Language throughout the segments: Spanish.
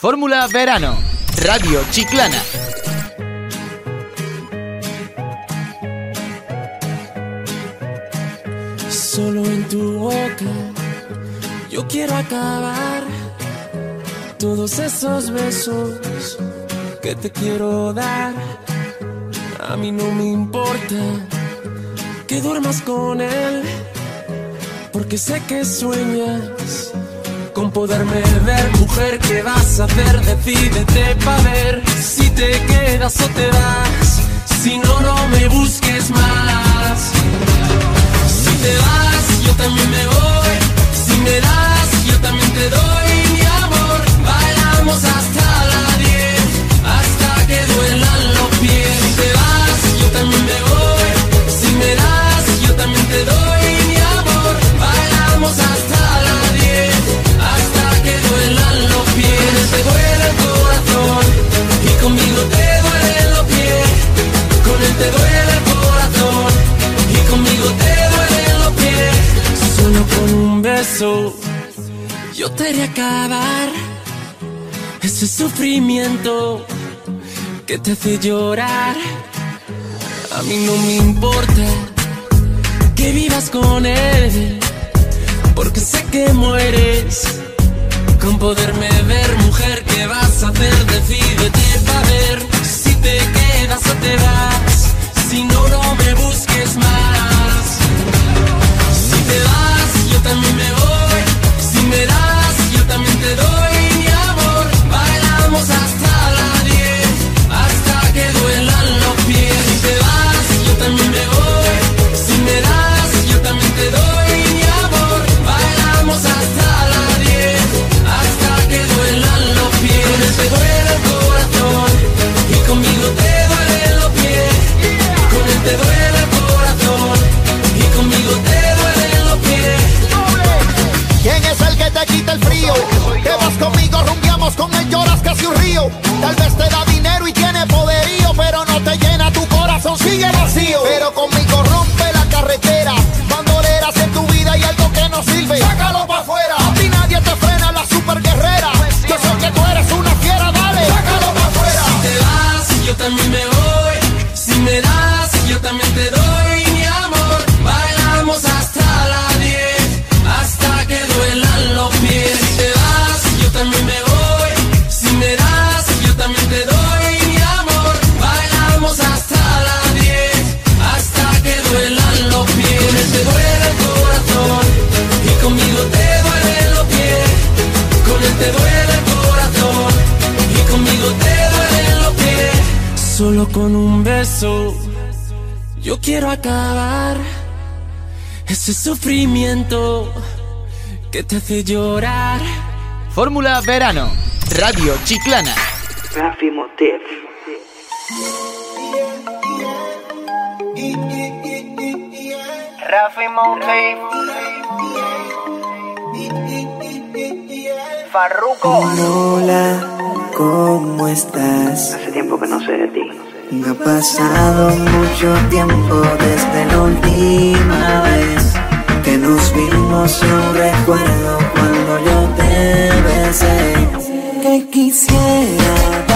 Fórmula Verano. Radio Chiclana. Solo en tu boca yo quiero acabar todos esos besos que te quiero dar. A mí no me importa que duermas con él, porque sé que sueñas con poderme ver. Mujer, ¿qué vas a hacer? Decídete pa' ver si te quedas o te vas. Yo te haré acabar ese sufrimiento que te hace llorar. A mí no me importa que vivas con él, porque sé que mueres con poderme ver, mujer. ¿Qué vas a hacer? Decídete para ver si te quedas o te vas. Si no, no me quiero acabar ese sufrimiento que te hace llorar. Fórmula Verano. Radio Chiclana. Rafi Motif. Rafi Motif. Farruko. Hola, ¿cómo estás? Hace tiempo que no sé de ti. Ha pasado mucho tiempo desde la última vez que nos vimos. Yo recuerdo cuando yo te besé. Que quisiera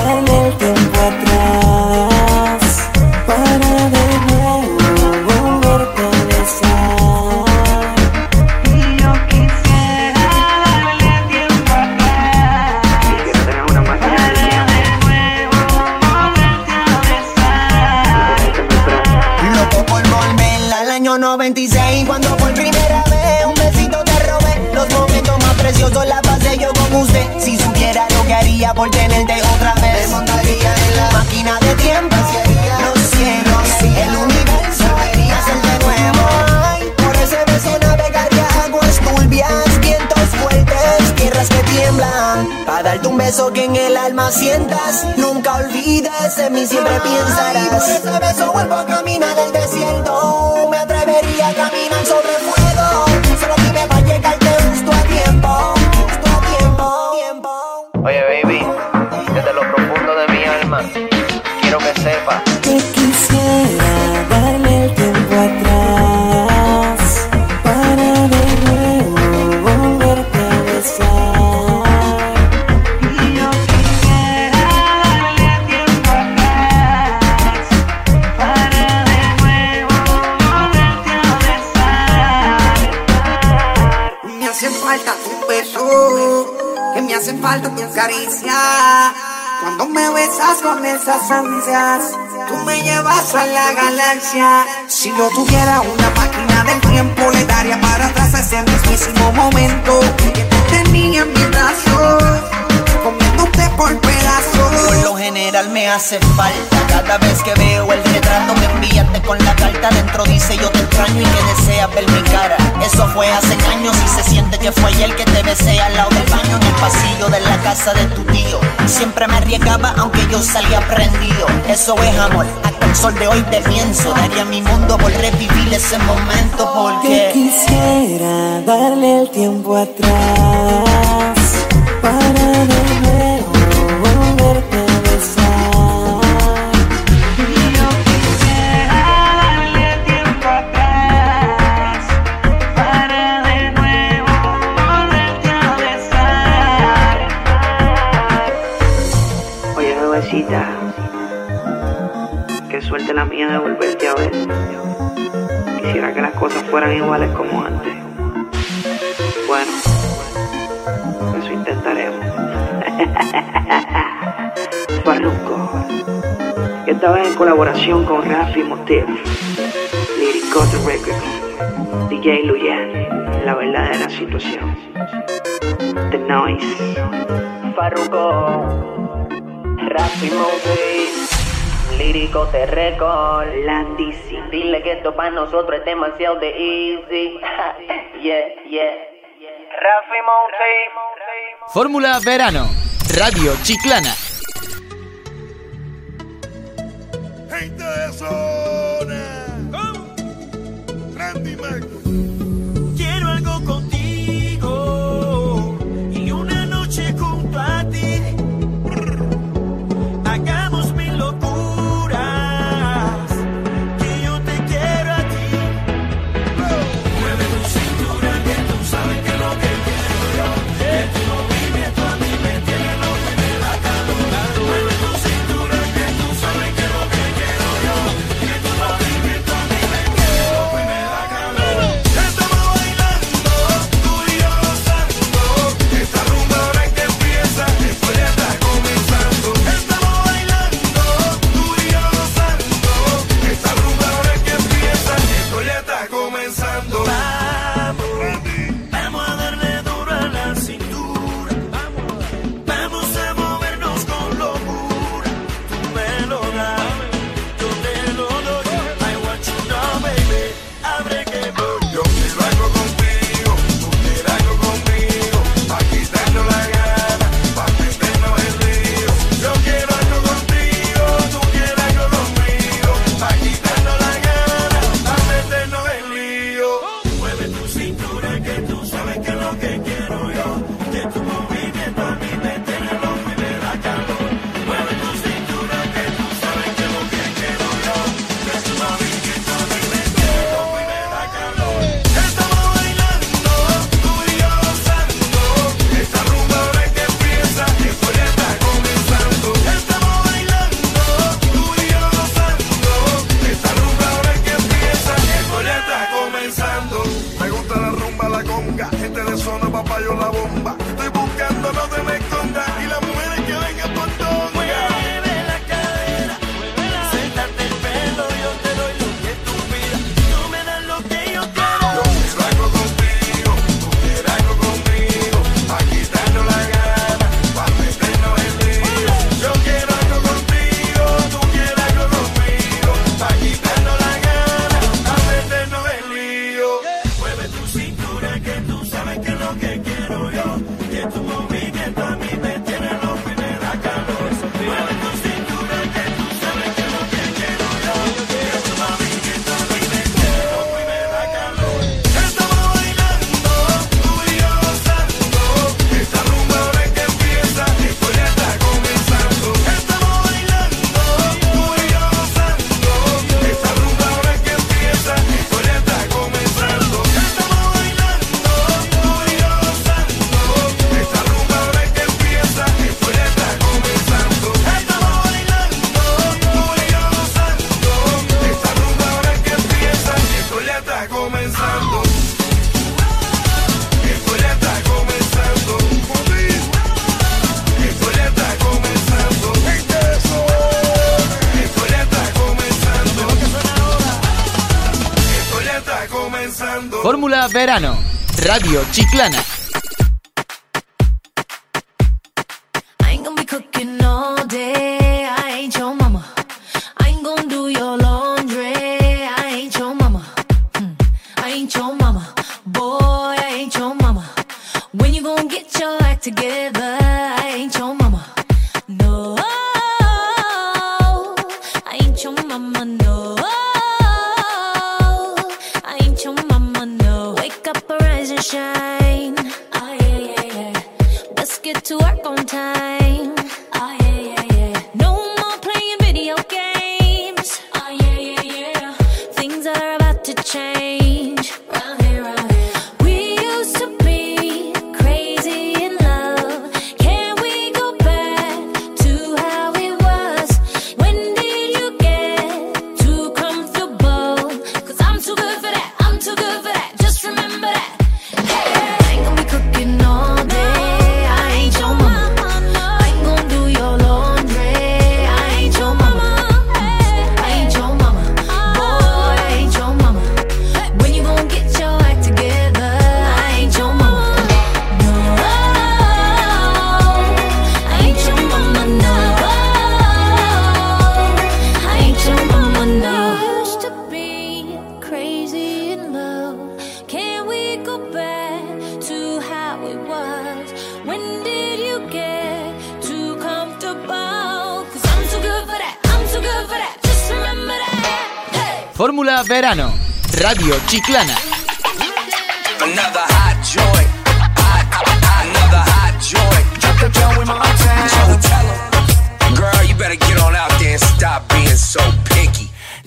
sientas. Nunca olvides, en mí siempre pensarás. por ese beso vuelvo a caminar el desierto. Me atrevería a caminar sobre fuego. Solo dime pa' llegarte justo a tiempo. Justo a tiempo. tiempo. Oye, baby, desde lo profundo de mi alma, quiero que sepas. Besas con esas ansias, tú me llevas a la galaxia. Si yo tuviera una máquina del tiempo, le daría para atrás a ese mismísimo momento que te tenía en mis brazos, por pedazos. Por lo general me hace falta. Cada vez que veo el retrato que enviaste con la carta Dentro dice yo te extraño y que deseas ver mi cara Eso fue hace años y se siente que fue ayer que te besé al lado del baño En el pasillo de la casa de tu tío. Siempre me arriesgaba aunque yo salía prendido. Eso es amor, hasta el sol de hoy te pienso. Daría mi mundo por revivir ese momento Que porque quisiera darle el tiempo atrás la mía de volverte a ver. Quisiera que las cosas fueran iguales como antes. Bueno, eso intentaremos. Farruko, esta vez en colaboración con Rafi Motif, Lyrico The Record, DJ Luyan, la verdadera situación. The Noise. Farruko, Rafi Movie, lírico te record. Landisi. Dile que esto para nosotros es demasiado de easy. yeah, yeah. Rafi Movie. Fórmula Verano. Radio Chiclana. Gente de zona. comenzando. Fórmula Verano. Radio Chiclana.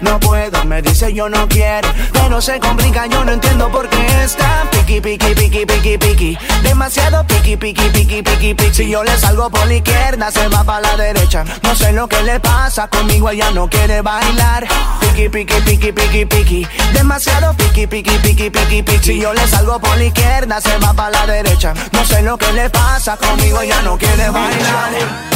No puedo, me dice yo no quiero. Pero se complica, yo no entiendo por qué está piqui, piqui, piqui, piqui, piqui. Demasiado piqui, piqui, piqui, piqui, piqui. Si yo le salgo por la izquierda, se va para la derecha. No sé lo que le pasa conmigo, ella no quiere bailar. Piqui, piqui, piqui, piqui, piqui. Demasiado piqui, piqui, piqui, piqui, piqui. Si yo le salgo por la izquierda, se va para la derecha. No sé lo que le pasa conmigo, ella no quiere bailar.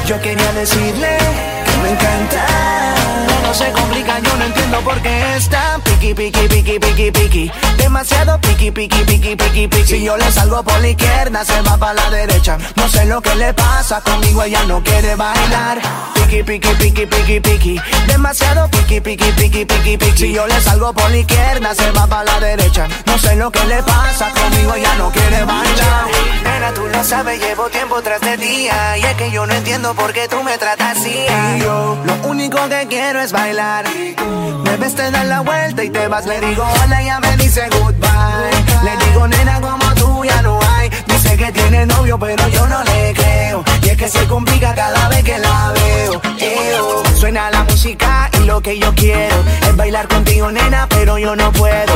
Yo quería decirle que me encanta no se complica, yo no entiendo por qué está piqui, piqui, piqui, piqui, piqui. Demasiado piqui, piqui, piqui, piqui, piqui. Si yo le salgo por la izquierda, se va para la derecha. No sé lo que le pasa conmigo, ella no quiere bailar. Piqui, piqui, piqui, piqui, piqui. Demasiado piqui, piqui, piqui, piqui, piqui. Si yo le salgo por la izquierda, se va para la derecha. No sé lo que le pasa conmigo, ella no quiere bailar. Nena, tú lo sabes, llevo tiempo tras de día. Y es que yo no entiendo por qué tú me tratas así. Yo, lo único que quiero es bailar. Me ves, te das la vuelta y te vas. Le digo hola, ella me dice goodbye. Le digo nena, como tú ya no hay. Dice que tiene novio, pero yo no le creo. Y es que se complica cada vez que la veo. Eo. Suena la música y lo que yo quiero es bailar contigo, nena, pero yo no puedo.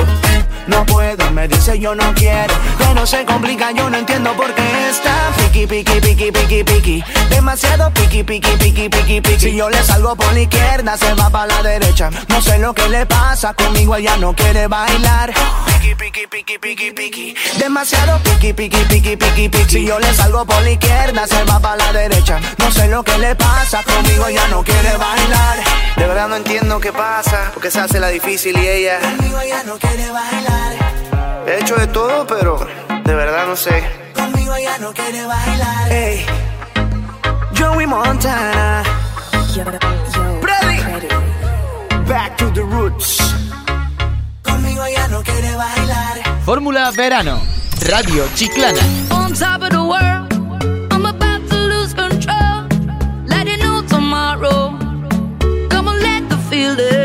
No puedo, me dice yo no quiero. Pero se complica, yo no entiendo por qué está piqui, piqui, piqui, piqui, piqui. Demasiado piqui, piqui, piqui, piqui, piqui. Si yo le salgo por la izquierda, se va para la derecha. No sé lo que le pasa conmigo, ella no quiere bailar. Piqui, piqui, piqui, piqui, piqui. Demasiado piqui, piqui, piqui, piqui, piqui. Si yo le salgo por la izquierda, se va para la derecha. No sé lo que le pasa conmigo, ella no quiere bailar. De verdad no entiendo qué pasa, porque se hace la difícil y ella. Conmigo ella no quiere bailar. He hecho de todo, pero de verdad no sé. Conmigo ella no quiere bailar. Hey, Joey Montana. Ready? Back to the roots. Conmigo ella no quiere bailar. Fórmula Verano. Radio Chiclana. On top of the world, I'm about to lose control. Let it know tomorrow. Come on, let the feeling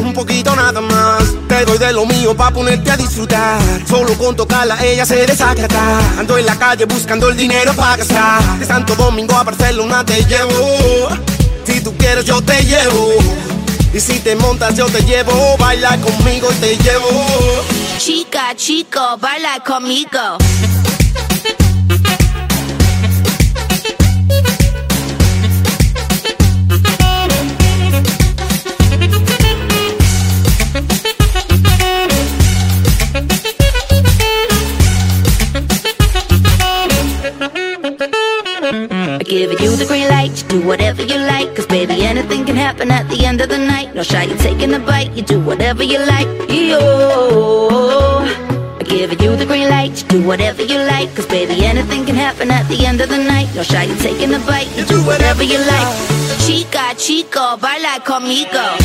un poquito nada más. Te doy de lo mío pa' ponerte a disfrutar. Solo con tocarla ella se desacata. Ando en la calle buscando el dinero para gastar. De Santo Domingo a Barcelona te llevo. Si tú quieres yo te llevo. Y si te montas yo te llevo. Baila conmigo y te llevo. Chica, chico, baila conmigo. Give you the green light, you do whatever you like. Cause baby, anything can happen at the end of the night. No shy, you taking a bite, you do whatever you like. Yo. I give you the green light, you do whatever you like. Cause baby, anything can happen at the end of the night. No shy, you taking a bite, you do whatever you like. Chica, chico, baila conmigo.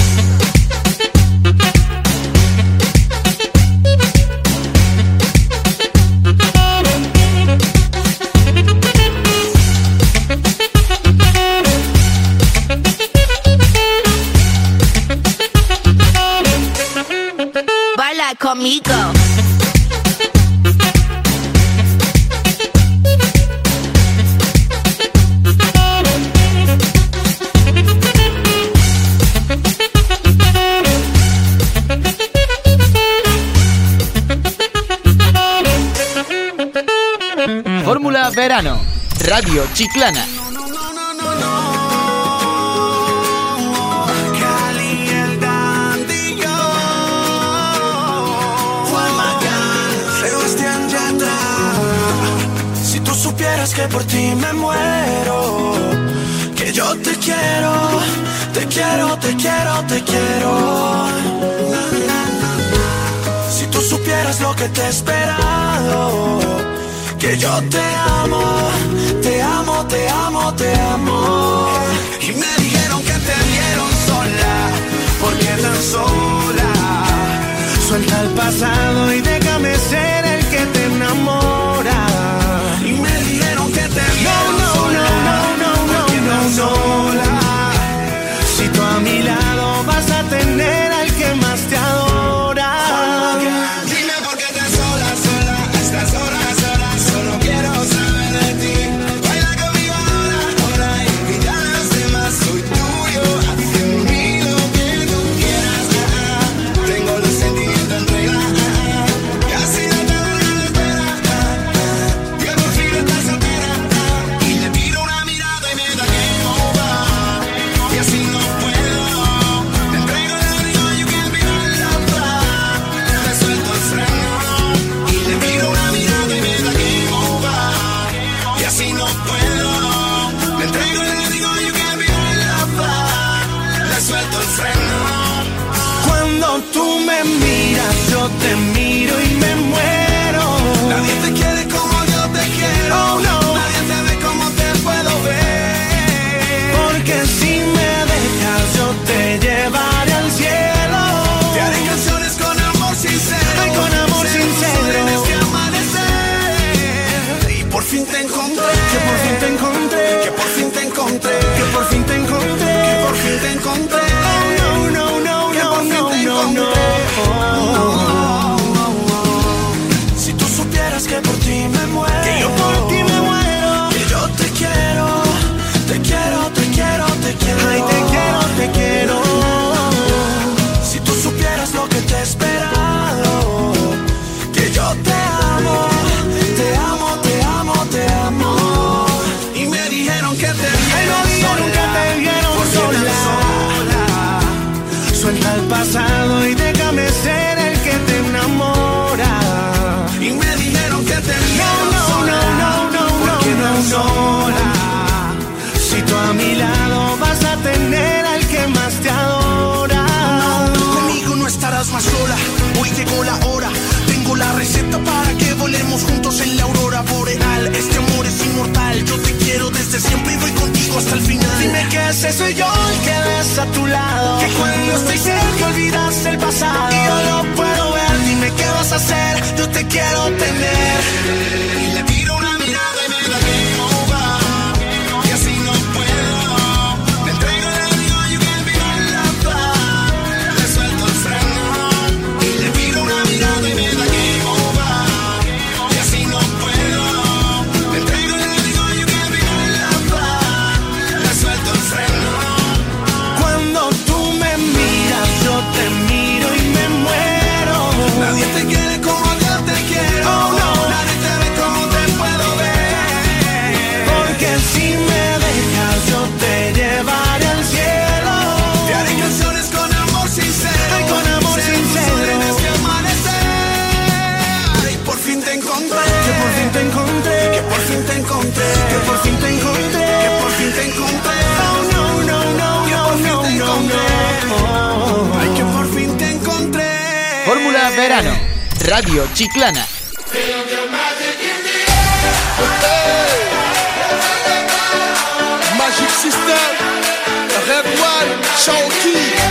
Fórmula Verano. Radio Chiclana. Que por ti me muero, que yo te quiero, te quiero, te quiero, te quiero. Si tú supieras lo que te he esperado, que yo te amo, te amo, te amo, te amo. Y me dijeron que te vieron sola, porque tan sola. Suelta el pasado y déjame ser Ay, no nunca te vieron sola. Suelta el pasado. Dime que ese soy yo el que ves a tu lado. Que cuando estoy cerca olvidas el pasado. Y yo lo puedo ver. Dime qué vas a hacer. Yo te quiero tener. Radio Chiclana. Magic System, Red One,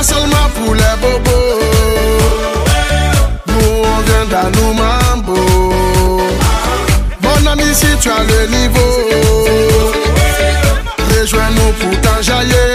pas seulement pour les bobos. Nous on vient d'Anou Mambo. Mon ami, si tu as le niveau, rejoins-nous pour t'enjailler.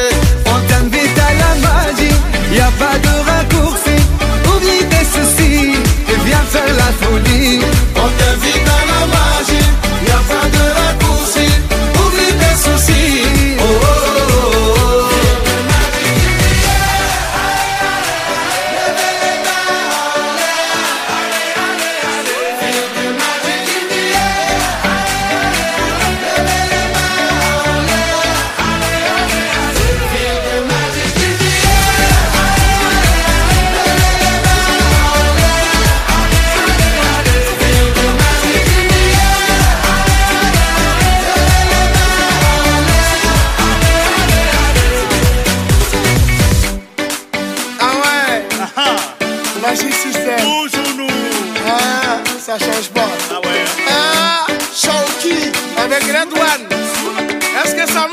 Ah, ça change pas. Ah ouais. Ah, avec Red One. Est-ce que ça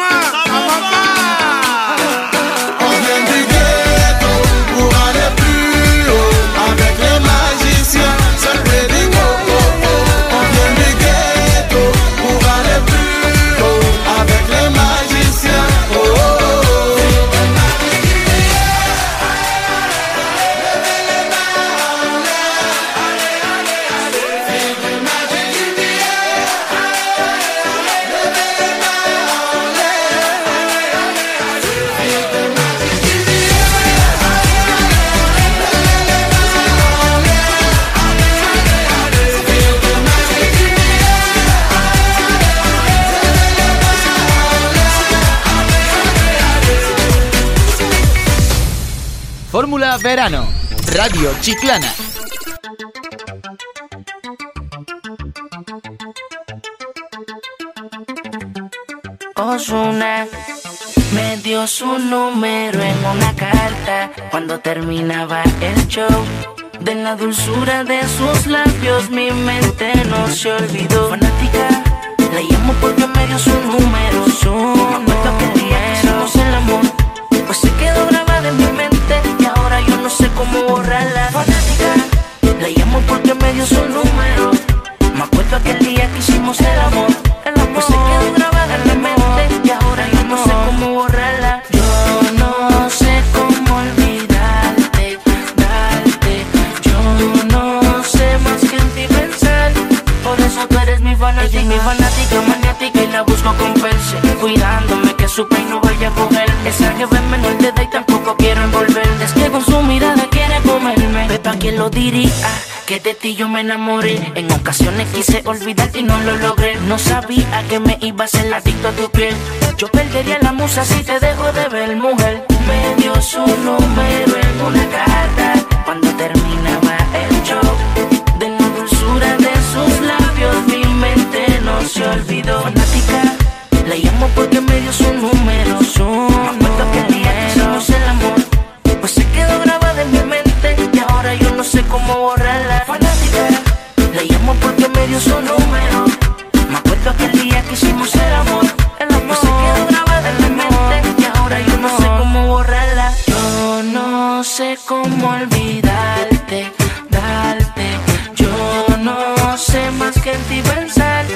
Verano. Radio Chiclana. Osuna me dio su número en una carta cuando terminaba el show. De la dulzura de sus labios mi mente no se olvidó. Fanática, la llamo porque me dio su número. Su número que día hicimos el amor, pues se quedó grabada sé cómo borrarla. Fanática, la llamo porque me dio su número. Me acuerdo aquel día que hicimos el amor. El amor se quedó grabada en mi mente y ahora yo no sé cómo borrarla. Yo no sé cómo olvidarte, darte. Yo no sé más que en ti pensar. Por eso tú eres mi fanática. Ella mi fanática, maniática y la busco con perse. Cuidándome que su pein no vaya a coger. Esa jefe menor de edad y tampoco quiero envolver. ¿Quién lo diría? Que de ti yo me enamoré. En ocasiones quise olvidarte y no lo logré. No sabía que me iba a ser adicto a tu piel. Yo perdería la musa si te dejo de ver, mujer. Me dio su número en una carta cuando terminaba el show. De la dulzura de sus labios, mi mente no se olvidó. Fanática, la llamo porque me número. Me acuerdo aquel día que hicimos el amor, el amor se quedó grabada en mi mente y ahora yo no sé cómo borrarla. Yo no sé cómo olvidarte, darte. Yo no sé más que en ti pensar.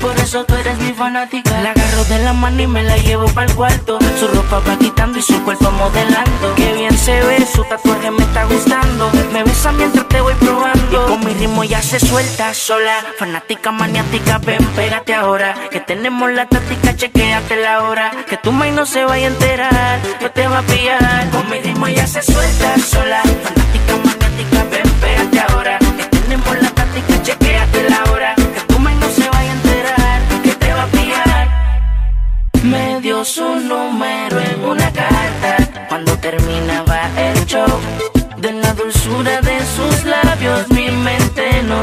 Por eso tú eres mi fanática. La agarro de la mano y me la llevo para el cuarto. Su ropa va quitando y su cuerpo modelando. Qué bien se ve, su tatuaje me está gustando. Me besa mientras te voy probando. Ritmo ya se suelta sola. Fanática, maniática, ven, pégate ahora. Que tenemos la táctica, chequéate la hora. Que tu maíz no se vaya a enterar, no te va a pillar. Con mi ritmo ya se suelta sola. Fanática, maniática, ven, pégate ahora. Que tenemos la táctica, chequéate la hora. Que tu maíz no se vaya a enterar, que te va a pillar. Me dio su número en una carta cuando terminaba el show.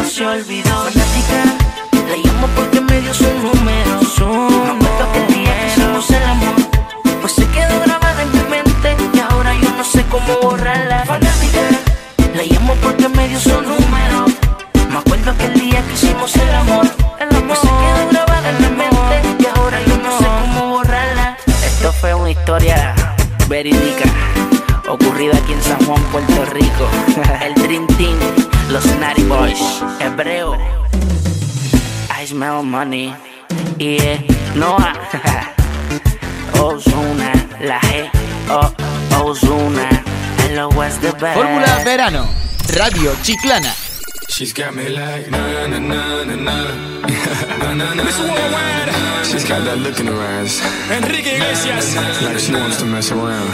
Se olvidó. Fanática, la llamo porque me dio su Money y eh, Noah, Ozuna, la G, O, Ozuna, and lo was the best. Fórmula Verano. Radio Chiclana. She's got me like na na na na na na na na. She's got that look in her eyes. Enrique Iglesias. Like she wants to mess around.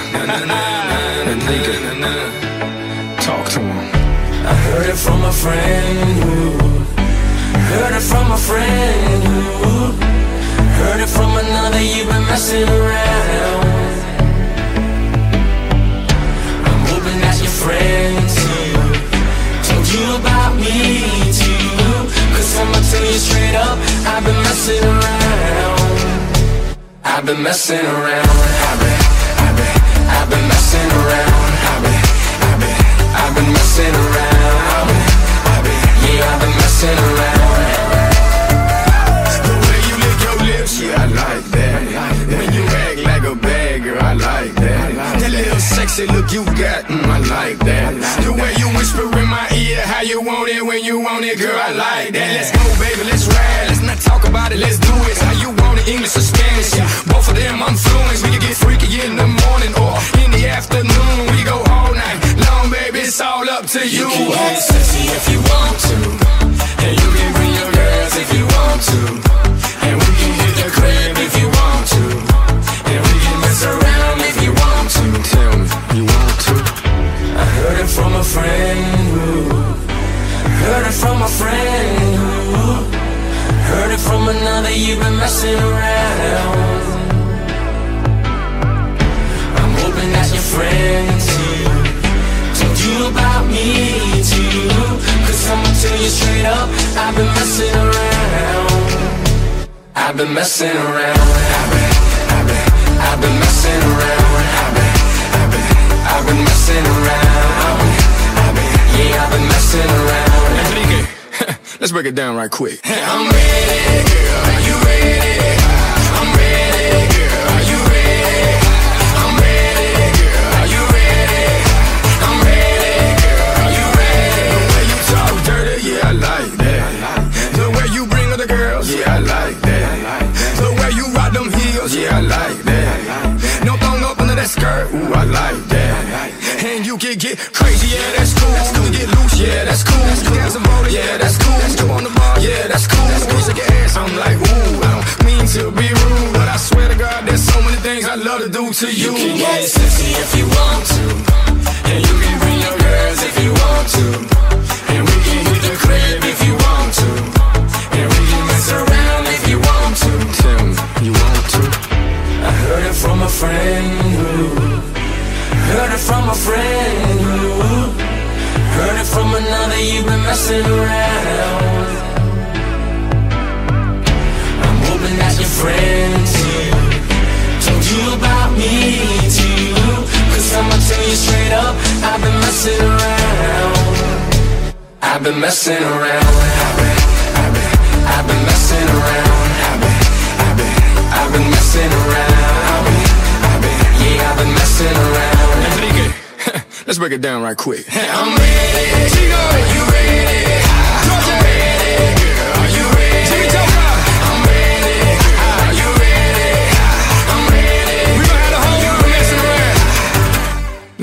Enrique, talk to him. I heard it from a friend who heard it from a friend who heard it from another. You've been messing around. I'm hoping that your friends too told you about me too. Cause I'ma tell you straight up, I've been messing around. I've been messing around. I've been, I've been, I've been messing around. I've been, I've been, I've been messing around. I've been, I've been, yeah, I've been messing around. I like that. That little sexy look you got, mm, I like that. The way you whisper in my ear, how you want it when you want it, girl, I like that. Let's go, baby, let's ride. Let's not talk about it, let's do it. How you want it, English or Spanish? Quick. I to you. You can get sexy if you want to. And you can bring your girls if you want to. And we can hit the crib if you want to. And we can mess around if you want to. Me, you want to? I heard it from a friend who Heard it from a friend who Heard it from another, you've been messing around tell you straight up. I've been messing around. I've been messing around. I've been, I've been, I've been messing around. I've been, I've been, I've been messing around. I've been, I've been, yeah, I've been messing around Enrique, let's break it down right quick. I'm ready, Chico, are you ready? I'm ready, girl, are you ready? I'm